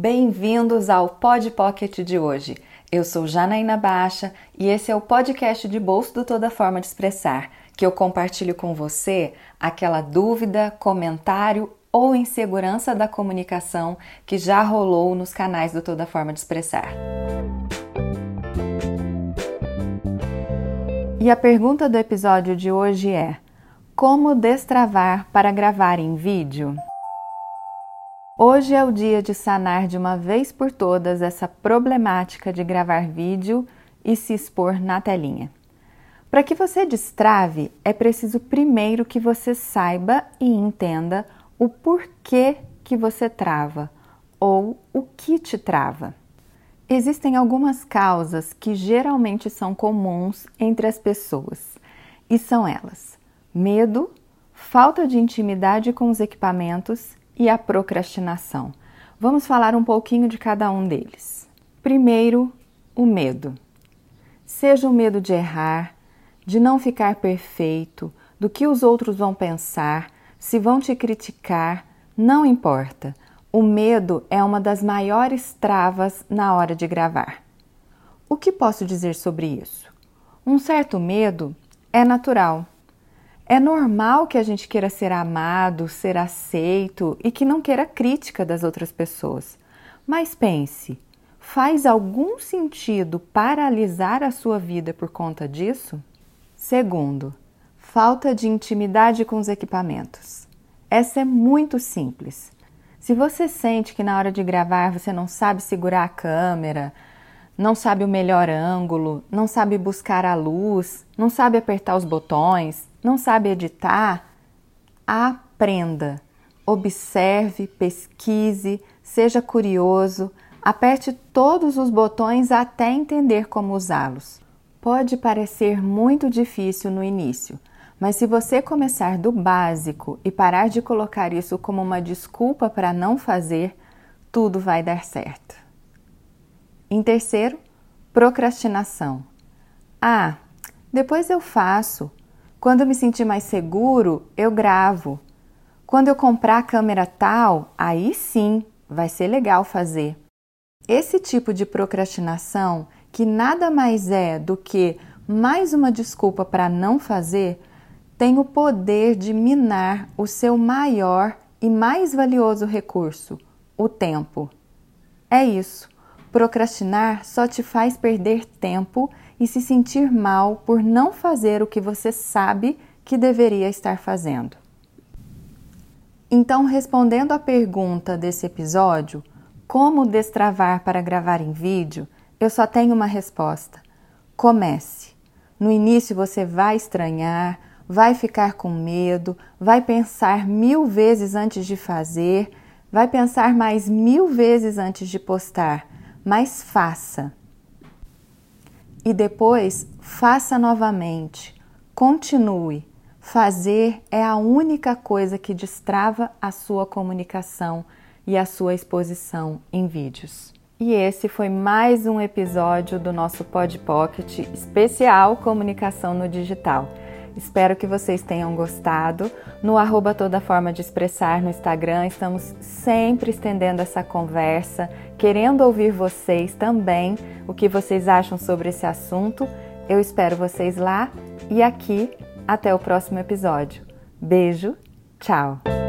Bem-vindos ao Pod Pocket de hoje. Eu sou Janaína Baixa e esse é o podcast de bolso do Toda Forma de Expressar, que eu compartilho com você aquela dúvida, comentário ou insegurança da comunicação que já rolou nos canais do Toda Forma de Expressar. E a pergunta do episódio de hoje é: Como destravar para gravar em vídeo? Hoje é o dia de sanar de uma vez por todas essa problemática de gravar vídeo e se expor na telinha. Para que você destrave, é preciso primeiro que você saiba e entenda o porquê que você trava ou o que te trava. Existem algumas causas que geralmente são comuns entre as pessoas, e são elas: medo, falta de intimidade com os equipamentos e a procrastinação. Vamos falar um pouquinho de cada um deles. Primeiro, o medo. Seja o medo de errar, de não ficar perfeito, do que os outros vão pensar, se vão te criticar, não importa. O medo é uma das maiores travas na hora de gravar. O que posso dizer sobre isso? Um certo medo é natural. É normal que a gente queira ser amado, ser aceito e que não queira crítica das outras pessoas. Mas pense, faz algum sentido paralisar a sua vida por conta disso? Segundo, falta de intimidade com os equipamentos. Essa é muito simples. Se você sente que na hora de gravar você não sabe segurar a câmera, não sabe o melhor ângulo, não sabe buscar a luz, não sabe apertar os botões, não sabe editar? Aprenda. Observe, pesquise, seja curioso, aperte todos os botões até entender como usá-los. Pode parecer muito difícil no início, mas se você começar do básico e parar de colocar isso como uma desculpa para não fazer, tudo vai dar certo. Em terceiro, procrastinação. Ah, depois eu faço. Quando eu me sentir mais seguro, eu gravo. Quando eu comprar a câmera tal, aí sim vai ser legal fazer. Esse tipo de procrastinação, que nada mais é do que mais uma desculpa para não fazer, tem o poder de minar o seu maior e mais valioso recurso, o tempo. É isso. Procrastinar só te faz perder tempo e se sentir mal por não fazer o que você sabe que deveria estar fazendo. Então, respondendo à pergunta desse episódio, como destravar para gravar em vídeo, eu só tenho uma resposta: comece. No início você vai estranhar, vai ficar com medo, vai pensar mil vezes antes de fazer, vai pensar mais mil vezes antes de postar, mas faça e depois faça novamente. Continue. Fazer é a única coisa que destrava a sua comunicação e a sua exposição em vídeos. E esse foi mais um episódio do nosso Pod Pocket especial Comunicação no Digital. Espero que vocês tenham gostado. No arroba toda forma de expressar no Instagram, estamos sempre estendendo essa conversa, querendo ouvir vocês também, o que vocês acham sobre esse assunto. Eu espero vocês lá e aqui. Até o próximo episódio. Beijo, tchau!